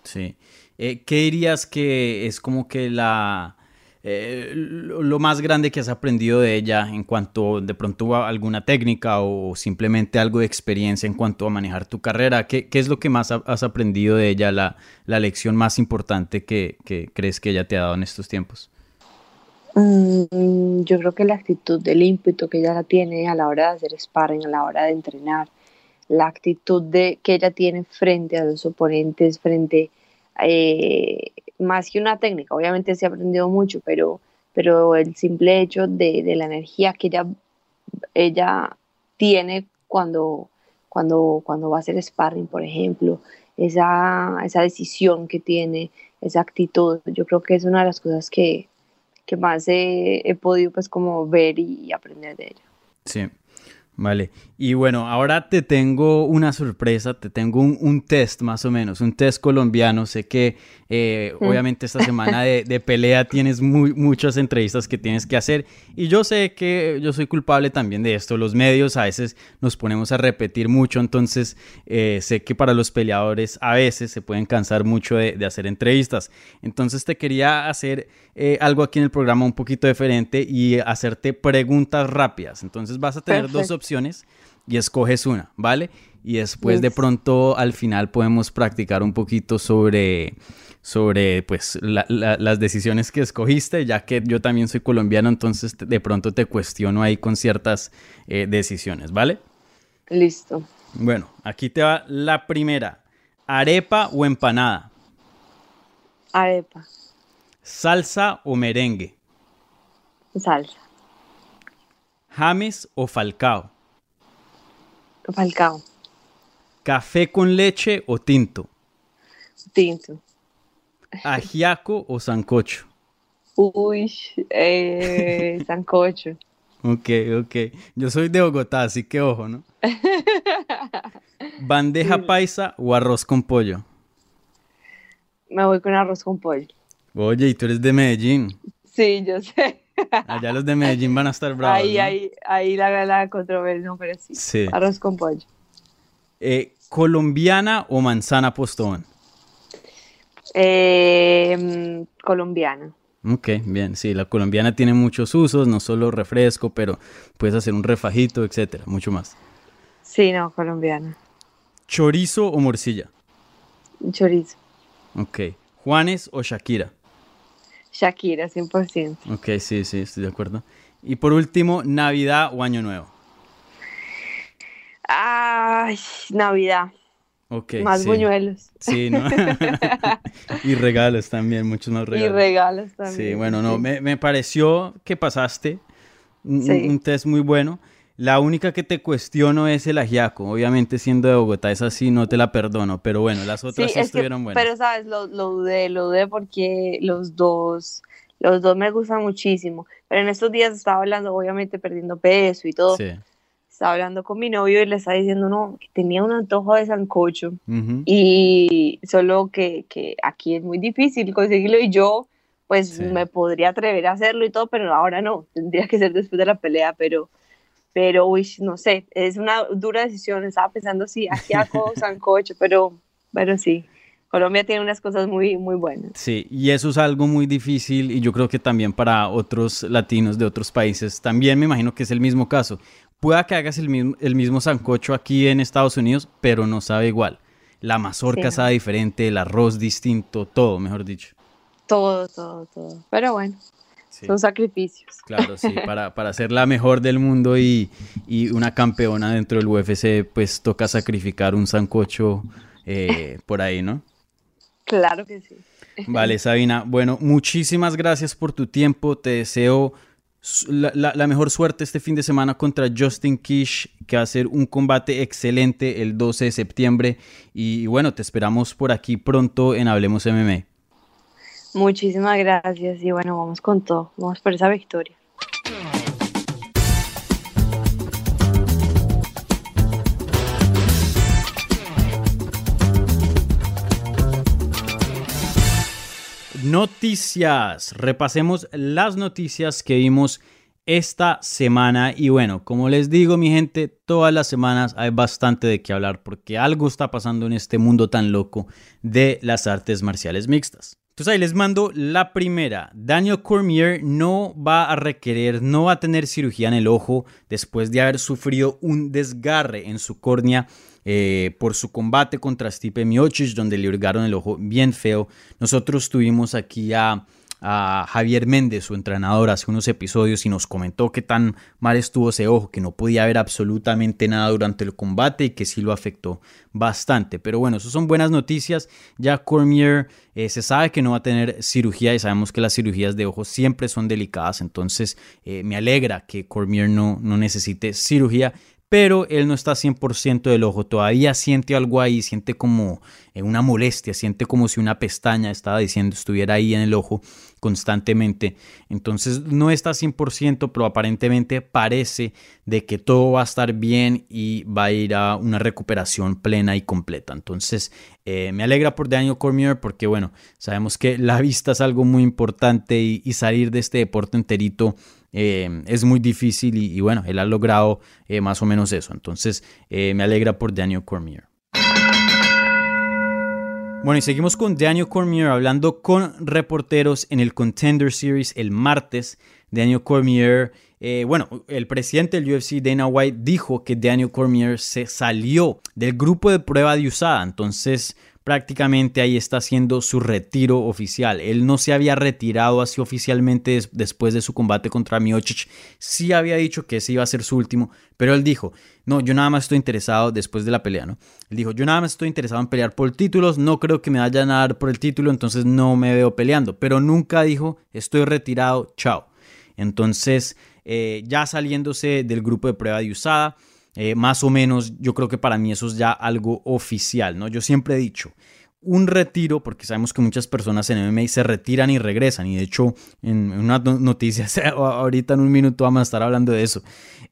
Sí. Eh, ¿Qué dirías que es como que la... Eh, lo más grande que has aprendido de ella en cuanto de pronto a alguna técnica o simplemente algo de experiencia en cuanto a manejar tu carrera? ¿Qué, es lo que más has aprendido de ella, la, la lección más importante que, que, crees que ella te ha dado en estos tiempos? Mm, yo creo que la actitud del ímpetu que ella la tiene a la hora de hacer sparring, a la hora de entrenar, la actitud de, que ella tiene frente a los oponentes, frente eh, más que una técnica, obviamente se ha aprendido mucho, pero, pero el simple hecho de, de la energía que ella, ella tiene cuando, cuando, cuando va a hacer sparring, por ejemplo, esa, esa decisión que tiene, esa actitud, yo creo que es una de las cosas que, que más he, he podido pues como ver y aprender de ella. Sí, Vale, y bueno, ahora te tengo una sorpresa, te tengo un, test más o menos, un test colombiano. Sé que eh, mm. obviamente esta semana de, pelea tienes muy, muchas entrevistas que tienes que hacer y yo sé que yo soy culpable también de esto. Los medios a veces nos ponemos a repetir mucho, entonces eh, sé que para los peleadores a veces se pueden cansar mucho de, de hacer entrevistas. Entonces te quería hacer eh, algo aquí en el programa un poquito diferente y hacerte preguntas rápidas. Entonces vas a tener dos opciones y escoges una, ¿vale? Y después de pronto al final podemos practicar un poquito sobre, sobre pues las decisiones que escogiste, ya que yo también soy colombiano, entonces de pronto te cuestiono ahí con ciertas eh, decisiones, ¿vale? Listo. Bueno, aquí te va la primera. ¿Arepa o empanada? Arepa. ¿Salsa o merengue? Salsa. ¿James o Falcao? Falcao. ¿Café con leche o tinto? Tinto. ¿Ajiaco o sancocho? Uy, eh, sancocho. ok, ok. Yo soy de Bogotá, así que ojo, ¿no? ¿Bandeja paisa o arroz con pollo? Me voy con arroz con pollo. Oye, ¿y tú eres de Medellín? Sí, yo sé. Allá los de Medellín van a estar bravos. Ahí, ahí, ahí la, la controversia, no, pero sí. Arroz con pollo. Eh, ¿Colombiana o manzana postón? Eh, colombiana. Ok, bien, sí, la colombiana tiene muchos usos, no solo refresco, pero puedes hacer un refajito, etcétera, mucho más. Sí, no, colombiana. ¿Chorizo o morcilla? Chorizo. Ok. ¿Juanes o Shakira? Shakira, 100%. Ok, sí, sí, estoy de acuerdo. Y por último, ¿Navidad o Año Nuevo? Ay, Navidad. Ok. Más buñuelos. Sí, ¿no? y regalos también, muchos más regalos. Y regalos también. Sí, bueno, no, me, me pareció que pasaste un, test muy bueno. La única que te cuestiono es el ajiaco. Obviamente, siendo de Bogotá, es así, no te la perdono. Pero bueno, las otras sí, estuvieron buenas. Pero, ¿sabes? Lo, lo, dudé, lo dudé porque los dos, Los dos me gustan muchísimo. Pero en estos días estaba hablando, obviamente perdiendo peso y todo. Sí. Estaba hablando con mi novio y le estaba diciendo, no, que tenía un antojo de sancocho. Y solo que, que, aquí es muy difícil conseguirlo y yo, pues me podría atrever a hacerlo y todo, pero ahora no. Tendría que ser después de la pelea, pero pero uy, no sé, es una dura decisión. Estaba pensando si hacía sancocho, pero, pero sí. Colombia tiene unas cosas muy, muy buenas. Sí, y eso es algo muy difícil y yo creo que también para otros latinos de otros países, también me imagino que es el mismo caso. Pueda que hagas el mismo, el mismo sancocho aquí en Estados Unidos, pero no sabe igual. La mazorca sabe diferente, el arroz distinto, todo, mejor dicho. Todo, todo, todo. Pero bueno, son sacrificios. Claro, sí, para, para ser la mejor del mundo y, y, una campeona dentro del UFC, pues toca sacrificar un sancocho eh, por ahí, ¿no? Claro que sí. Vale, Sabina. Bueno, muchísimas gracias por tu tiempo. Te deseo la, mejor suerte este fin de semana contra Justin Kish, que va a ser un combate excelente el 12 de septiembre. Y bueno, te esperamos por aquí pronto en Hablemos MMA. Muchísimas gracias y bueno, vamos con todo. Vamos por esa victoria. Noticias. Repasemos las noticias que vimos esta semana. Y bueno, como les digo, mi gente, todas las semanas hay bastante de qué hablar porque algo está pasando en este mundo tan loco de las artes marciales mixtas. Entonces ahí les mando la primera. Daniel Cormier no va a requerir, no va a tener cirugía en el ojo después de haber sufrido un desgarre en su córnea eh, por su combate contra Stipe Miocic, donde le hurgaron el ojo bien feo. Nosotros tuvimos aquí a, Javier Méndez, su entrenador, hace unos episodios y nos comentó que tan mal estuvo ese ojo, que no podía ver absolutamente nada durante el combate y que sí lo afectó bastante. Pero bueno, eso son buenas noticias. Ya Cormier eh, se sabe que no va a tener cirugía y sabemos que las cirugías de ojos siempre son delicadas. Entonces eh, me alegra que Cormier no, no necesite cirugía pero él no está 100% del ojo, todavía siente algo ahí, siente como eh, una molestia, siente como si una pestaña, estaba diciendo, estuviera ahí en el ojo constantemente. Entonces no está 100%, pero aparentemente parece de que todo va a estar bien y va a ir a una recuperación plena y completa. Entonces eh, me alegra por Daniel Cormier porque bueno, sabemos que la vista es algo muy importante y, salir de este deporte enterito eh, es muy difícil y, bueno, él ha logrado eh, más o menos eso. Entonces eh, me alegra por Daniel Cormier. Bueno, y seguimos con Daniel Cormier hablando con reporteros en el Contender Series el martes. Daniel Cormier, bueno, el presidente del UFC, Dana White, dijo que Daniel Cormier se salió del grupo de prueba de USADA. Entonces, prácticamente ahí está haciendo su retiro oficial. Él no se había retirado así oficialmente después de su combate contra Miocic. Sí había dicho que ese iba a ser su último, pero él dijo, no, yo nada más estoy interesado después de la pelea, ¿no? Él dijo, yo nada más estoy interesado en pelear por títulos, no creo que me vayan a dar por el título, entonces no me veo peleando. Pero nunca dijo, estoy retirado, chao. Entonces, eh, ya saliéndose del grupo de prueba de USADA, eh, más o menos, yo creo que para mí eso es ya algo oficial, ¿no? Yo siempre he dicho, un retiro, porque sabemos que muchas personas en MMA se retiran y regresan, y de hecho en una noticia, ahorita en un minuto vamos a estar hablando de eso,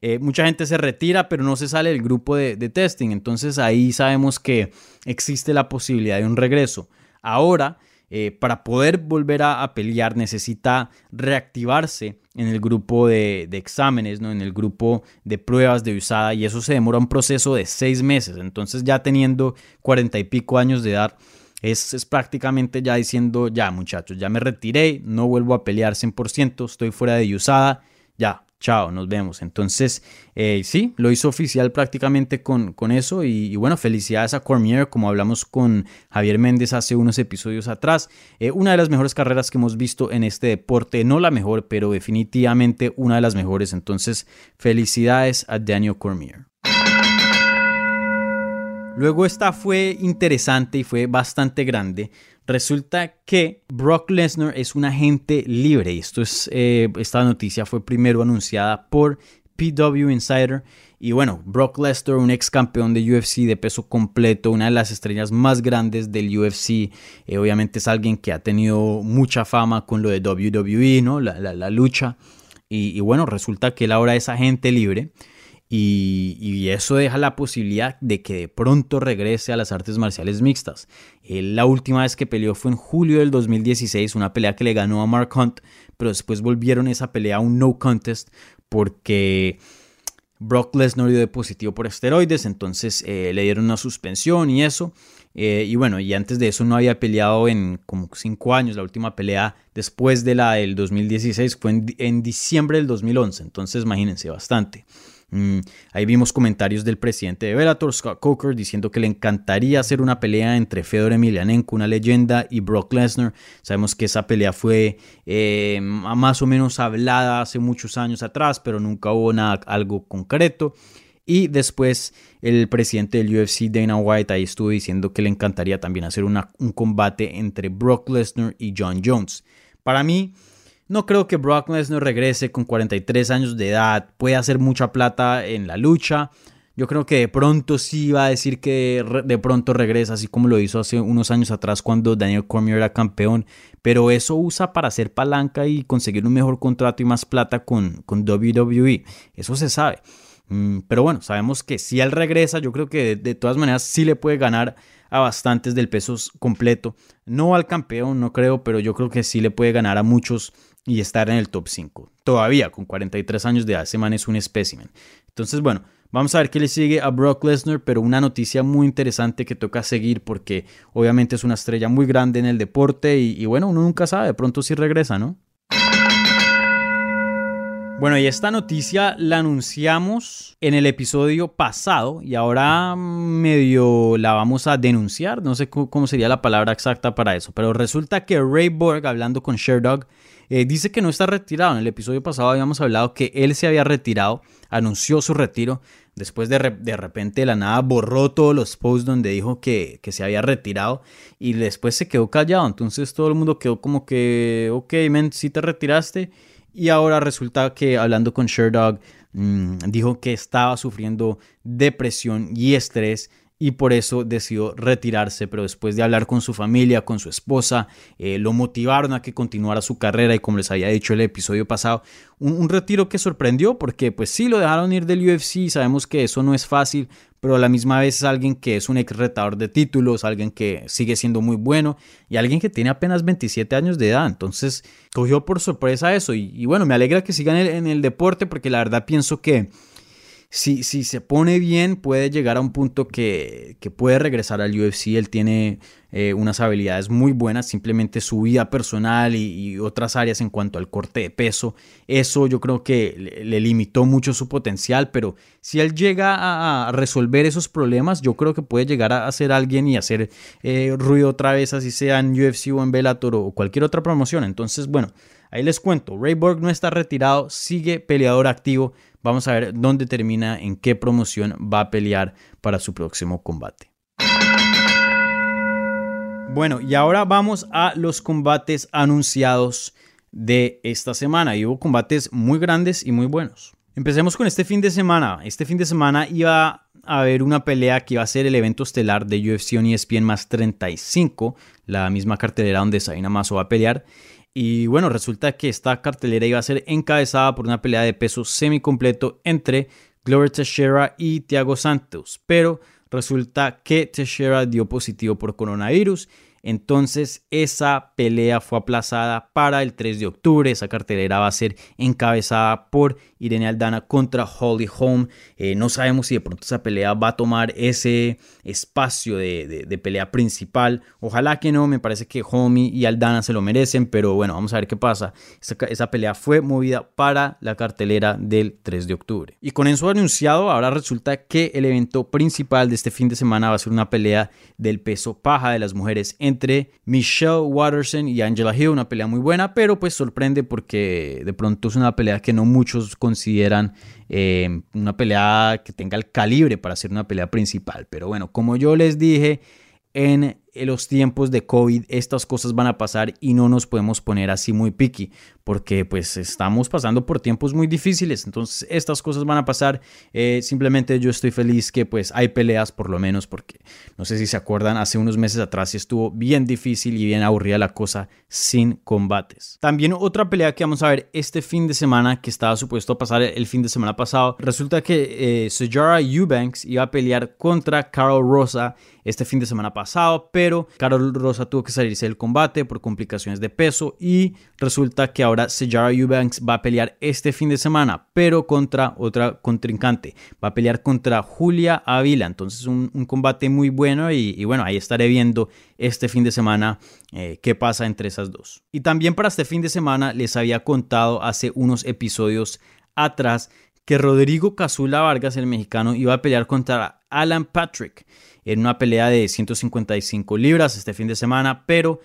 eh, mucha gente se retira pero no se sale del grupo de, de testing, entonces ahí sabemos que existe la posibilidad de un regreso. Ahora, eh, para poder volver a, pelear necesita reactivarse en el grupo de, exámenes, ¿no? en el grupo de pruebas de USADA y eso se demora un proceso de seis meses. Entonces ya teniendo cuarenta y pico años de edad, es, es, prácticamente ya diciendo, ya muchachos, ya me retiré, no vuelvo a pelear 100%, estoy fuera de USADA, ya, chao, nos vemos. Entonces, eh, sí, lo hizo oficial prácticamente con, con eso y, bueno, felicidades a Cormier, como hablamos con Javier Méndez hace unos episodios atrás. Eh, una de las mejores carreras que hemos visto en este deporte, no la mejor, pero definitivamente una de las mejores. Entonces, felicidades a Daniel Cormier. Luego esta fue interesante y fue bastante grande Resulta que Brock Lesnar es un agente libre esto es, eh, esta noticia fue primero anunciada por PW Insider. Y bueno, Brock Lesnar, un ex campeón de UFC de peso completo, una de las estrellas más grandes del UFC. Eh, obviamente es alguien que ha tenido mucha fama con lo de WWE, ¿no? La, lucha. Y, y, bueno, resulta que él ahora es agente libre. Y, eso deja la posibilidad de que de pronto regrese a las artes marciales mixtas. la última vez que peleó fue en julio del 2016, una pelea que le ganó a Mark Hunt, pero después volvieron esa pelea a un no contest porque Brock Lesnar dio de positivo por esteroides, entonces eh, le dieron una suspensión y eso. Eh, y bueno, y antes de eso no había peleado en como cinco años. La última pelea después de la del 2016 fue en, en diciembre del 2011, entonces imagínense bastante. Mm, ahí vimos comentarios del presidente de Bellator, Scott Coker, diciendo que le encantaría hacer una pelea entre Fedor Emelianenko, una leyenda, y Brock Lesnar. Sabemos que esa pelea fue eh, más o menos hablada hace muchos años atrás, pero nunca hubo nada, algo concreto. Y después el presidente del UFC, Dana White, ahí estuvo diciendo que le encantaría también hacer un combate entre Brock Lesnar y John Jones. Para mí, no creo que Brock Lesnar regrese con 43 años de edad, puede hacer mucha plata en la lucha. Yo creo que de pronto sí va a decir que de pronto regresa, así como lo hizo hace unos años atrás cuando Daniel Cormier era campeón. Pero eso usa para hacer palanca y conseguir un mejor contrato y más plata con, con WWE. Eso se sabe. Mm, pero bueno, sabemos que si él regresa, yo creo que de, todas maneras sí le puede ganar a bastantes del peso completo. No al campeón, no creo, pero yo creo que sí le puede ganar a muchos y estar en el top 5. Todavía con 43 años de edad, ese man es un espécimen. Entonces, bueno, vamos a ver qué le sigue a Brock Lesnar, pero una noticia muy interesante que toca seguir porque obviamente es una estrella muy grande en el deporte y, bueno, uno nunca sabe, de pronto sí regresa, ¿no? Bueno, y esta noticia la anunciamos en el episodio pasado y ahora medio la vamos a denunciar, no sé cómo sería la palabra exacta para eso, pero resulta que Ray Borg, hablando con Sherdog, eh, dice que no está retirado. En el episodio pasado habíamos hablado que él se había retirado, anunció su retiro, después de, de repente de la nada borró todos los posts donde dijo que, que, se había retirado y después se quedó callado. Entonces todo el mundo quedó como que, ok, men, sí te retiraste. Y ahora resulta que hablando con Sherdog, mmm, dijo que estaba sufriendo depresión y estrés y por eso decidió retirarse, pero después de hablar con su familia, con su esposa, eh, lo motivaron a que continuara su carrera y como les había dicho el episodio pasado, un, retiro que sorprendió porque pues sí lo dejaron ir del UFC, sabemos que eso no es fácil, pero a la misma vez es alguien que es un ex retador de títulos, alguien que sigue siendo muy bueno y alguien que tiene apenas 27 años de edad, entonces cogió por sorpresa eso y, bueno, me alegra que sigan en el deporte porque la verdad pienso que si, si se pone bien, puede llegar a un punto que, puede regresar al UFC. Él tiene eh, unas habilidades muy buenas, simplemente su vida personal y, otras áreas en cuanto al corte de peso. Eso yo creo que le, limitó mucho su potencial, pero si él llega a, resolver esos problemas, yo creo que puede llegar a, ser alguien y hacer eh, ruido otra vez, así sea en UFC o en Bellator o cualquier otra promoción. Entonces, bueno. Ahí les cuento, Ray Borg no está retirado, sigue peleador activo. Vamos a ver dónde termina, en qué promoción va a pelear para su próximo combate. Bueno, y ahora vamos a los combates anunciados de esta semana. Y hubo combates muy grandes y muy buenos. Empecemos con este fin de semana. Este fin de semana iba a haber una pelea que iba a ser el evento estelar de UFC on ESPN más 35, la misma cartelera donde Sabina Mazo va a pelear. Y bueno, resulta que esta cartelera iba a ser encabezada por una pelea de peso semicompleto entre Glover Teixeira y Thiago Santos. Pero resulta que Teixeira dio positivo por coronavirus entonces esa pelea fue aplazada para el 3 de octubre. Esa cartelera va a ser encabezada por Irene Aldana contra Holly Holm. Eh, no sabemos si de pronto esa pelea va a tomar ese espacio de, pelea principal. Ojalá que no, me parece que Holm y Aldana se lo merecen, pero bueno, vamos a ver qué pasa. Esa, esa pelea fue movida para la cartelera del 3 de octubre. Y con eso anunciado, ahora resulta que el evento principal de este fin de semana va a ser una pelea del peso paja de las mujeres entre Michelle Watterson y Angela Hill, una pelea muy buena, pero pues sorprende porque de pronto es una pelea que no muchos consideran eh, una pelea que tenga el calibre para ser una pelea principal. Pero bueno, como yo les dije en los tiempos de COVID, estas cosas van a pasar y no nos podemos poner así muy picky, porque pues estamos pasando por tiempos muy difíciles, entonces estas cosas van a pasar. Eh, simplemente yo estoy feliz que pues hay peleas por lo menos, porque no sé si se acuerdan, hace unos meses atrás estuvo bien difícil y bien aburrida la cosa sin combates. También otra pelea que vamos a ver este fin de semana, que estaba supuesto a pasar el fin de semana pasado, resulta que eh, Eubanks iba a pelear contra Carol Rosa este fin de semana pasado, pero Carol Rosa tuvo que salirse del combate por complicaciones de peso y resulta que ahora Sejara Eubanks va a pelear este fin de semana, pero contra otra contrincante. Va a pelear contra Julia Avila, entonces un, combate muy bueno y, bueno, ahí estaré viendo este fin de semana eh, qué pasa entre esas dos. Y también para este fin de semana les había contado hace unos episodios atrás que Rodrigo Cazula Vargas, el mexicano, iba a pelear contra Alan Patrick en una pelea de 155 libras este fin de semana, pero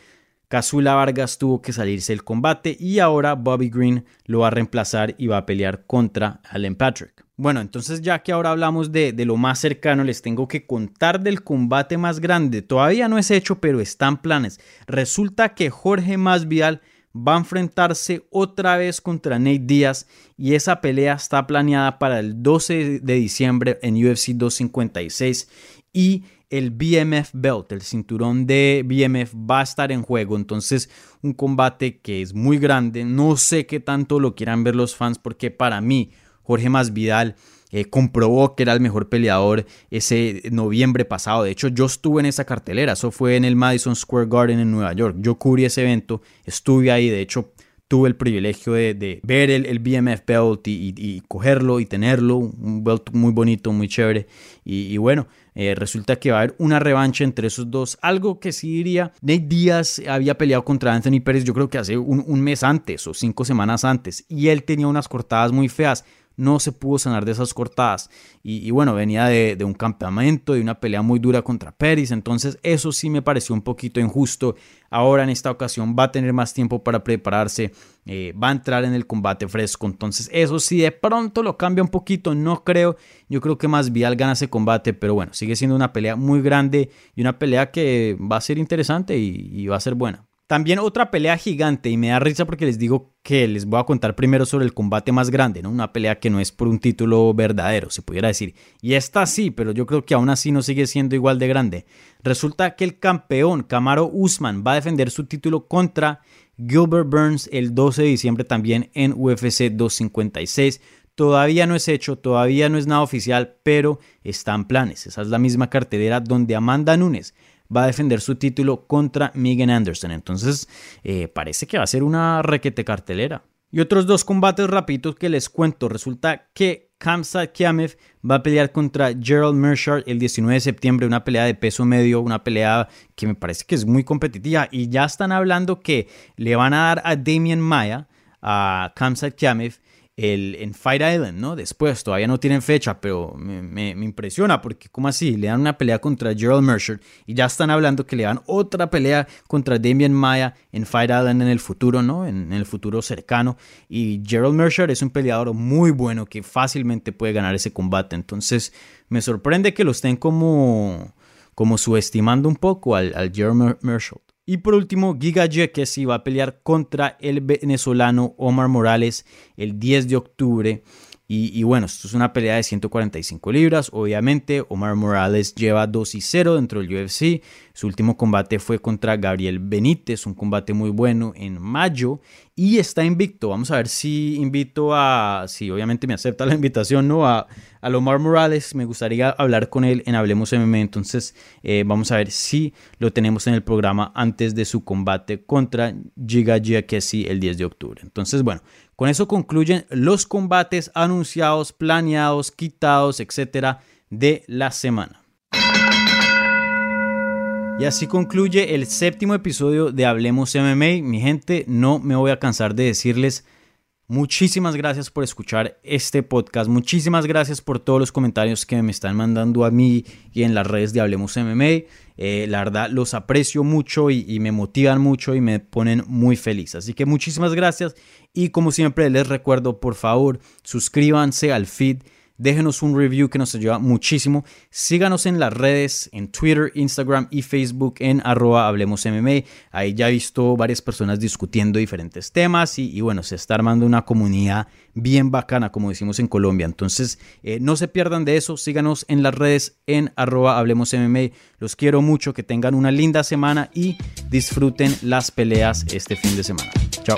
Cazula Vargas tuvo que salirse del combate y ahora Bobby Green lo va a reemplazar y va a pelear contra Alan Patrick. Bueno, entonces ya que ahora hablamos de, de, lo más cercano, les tengo que contar del combate más grande. Todavía no es hecho, pero están planes. Resulta que Jorge Masvidal va a enfrentarse otra vez contra Nate Díaz y esa pelea está planeada para el 12 de diciembre en UFC 256 y el BMF Belt, el cinturón de BMF va a estar en juego, entonces un combate que es muy grande, no sé qué tanto lo quieran ver los fans porque para mí Jorge Masvidal eh, comprobó que era el mejor peleador ese noviembre pasado. De hecho, yo estuve en esa cartelera. Eso fue en el Madison Square Garden en Nueva York. Yo cubrí ese evento, estuve ahí. De hecho, tuve el privilegio de, ver el, BMF belt y, cogerlo y tenerlo. Un belt muy bonito, muy chévere. Y, bueno, eh, resulta que va a haber una revancha entre esos dos. Algo que sí diría, Nate Díaz había peleado contra Anthony Pérez yo creo que hace un, un mes antes o cinco semanas antes. Y él tenía unas cortadas muy feas no se pudo sanar de esas cortadas. Y, bueno, venía de, un campamento, de una pelea muy dura contra Pérez, entonces eso sí me pareció un poquito injusto. Ahora en esta ocasión va a tener más tiempo para prepararse, eh, va a entrar en el combate fresco, entonces eso sí de pronto lo cambia un poquito, no creo, yo creo que más Vial gana ese combate, pero bueno, sigue siendo una pelea muy grande y una pelea que va a ser interesante y va a ser buena. También otra pelea gigante y me da risa porque les digo que les voy a contar primero sobre el combate más grande, ¿no? Una pelea que no es por un título verdadero, se pudiera decir. Y esta sí, pero yo creo que aún así no sigue siendo igual de grande. Resulta que el campeón Camaro Usman va a defender su título contra Gilbert Burns el 12 de diciembre también en UFC 256. Todavía no es hecho, todavía no es nada oficial, pero están planes. Esa es la misma cartelera donde Amanda Nunes va a defender su título contra Megan Anderson. Entonces, eh, parece que va a ser una requete cartelera. Y otros dos combates rapidos que les cuento. Resulta que Kamsa Kiamev va a pelear contra Gerald Mershard el 19 de septiembre, una pelea de peso medio, una pelea que me parece que es muy competitiva. Y ya están hablando que le van a dar a Damien Maya, a Kamsa Kiamev, el, en Fight Island, ¿no? Después, todavía no tienen fecha, pero me, impresiona porque, ¿cómo así? Le dan una pelea contra Gerald Mercer y ya están hablando que le dan otra pelea contra Damian Maya en Fight Island en el futuro, ¿no? En, el futuro cercano. Y Gerald Mercer es un peleador muy bueno que fácilmente puede ganar ese combate. Entonces, me sorprende que lo estén como, como subestimando un poco al, al Gerald Mercer. Y por último, Giga Jekesi va a pelear contra el venezolano Omar Morales el 10 de octubre. Y, bueno, esto es una pelea de 145 libras. Obviamente, Omar Morales lleva 2 y 0 dentro del UFC. Su último combate fue contra Gabriel Benítez, un combate muy bueno en mayo. Y está invicto. Vamos a ver si invito a. Si obviamente me acepta la invitación, ¿no? A, a Omar Morales. Me gustaría hablar con él en Hablemos MMA. Entonces, eh, vamos a ver si lo tenemos en el programa antes de su combate contra Giga Giacchesi el 10 de octubre. Entonces, bueno. Con eso concluyen los combates anunciados, planeados, quitados, etcétera, de la semana. Y así concluye el séptimo episodio de Hablemos MMA. Mi gente, no me voy a cansar de decirles Muchísimas gracias por escuchar este podcast. Muchísimas gracias por todos los comentarios que me están mandando a mí y en las redes de Hablemos MMA. Eh, la verdad, los aprecio mucho y, y, me motivan mucho y me ponen muy feliz. Así que muchísimas gracias. Y como siempre, les recuerdo, por favor, suscríbanse al feed déjenos un review que nos ayuda muchísimo. Síganos en las redes, en Twitter, Instagram y Facebook en arroba Hablemos. Ahí ya he visto varias personas discutiendo diferentes temas y, bueno, se está armando una comunidad bien bacana, como decimos en Colombia. Entonces, eh, no se pierdan de eso. Síganos en las redes en arroba Hablemos. Los quiero mucho, que tengan una linda semana y disfruten las peleas este fin de semana. Chao.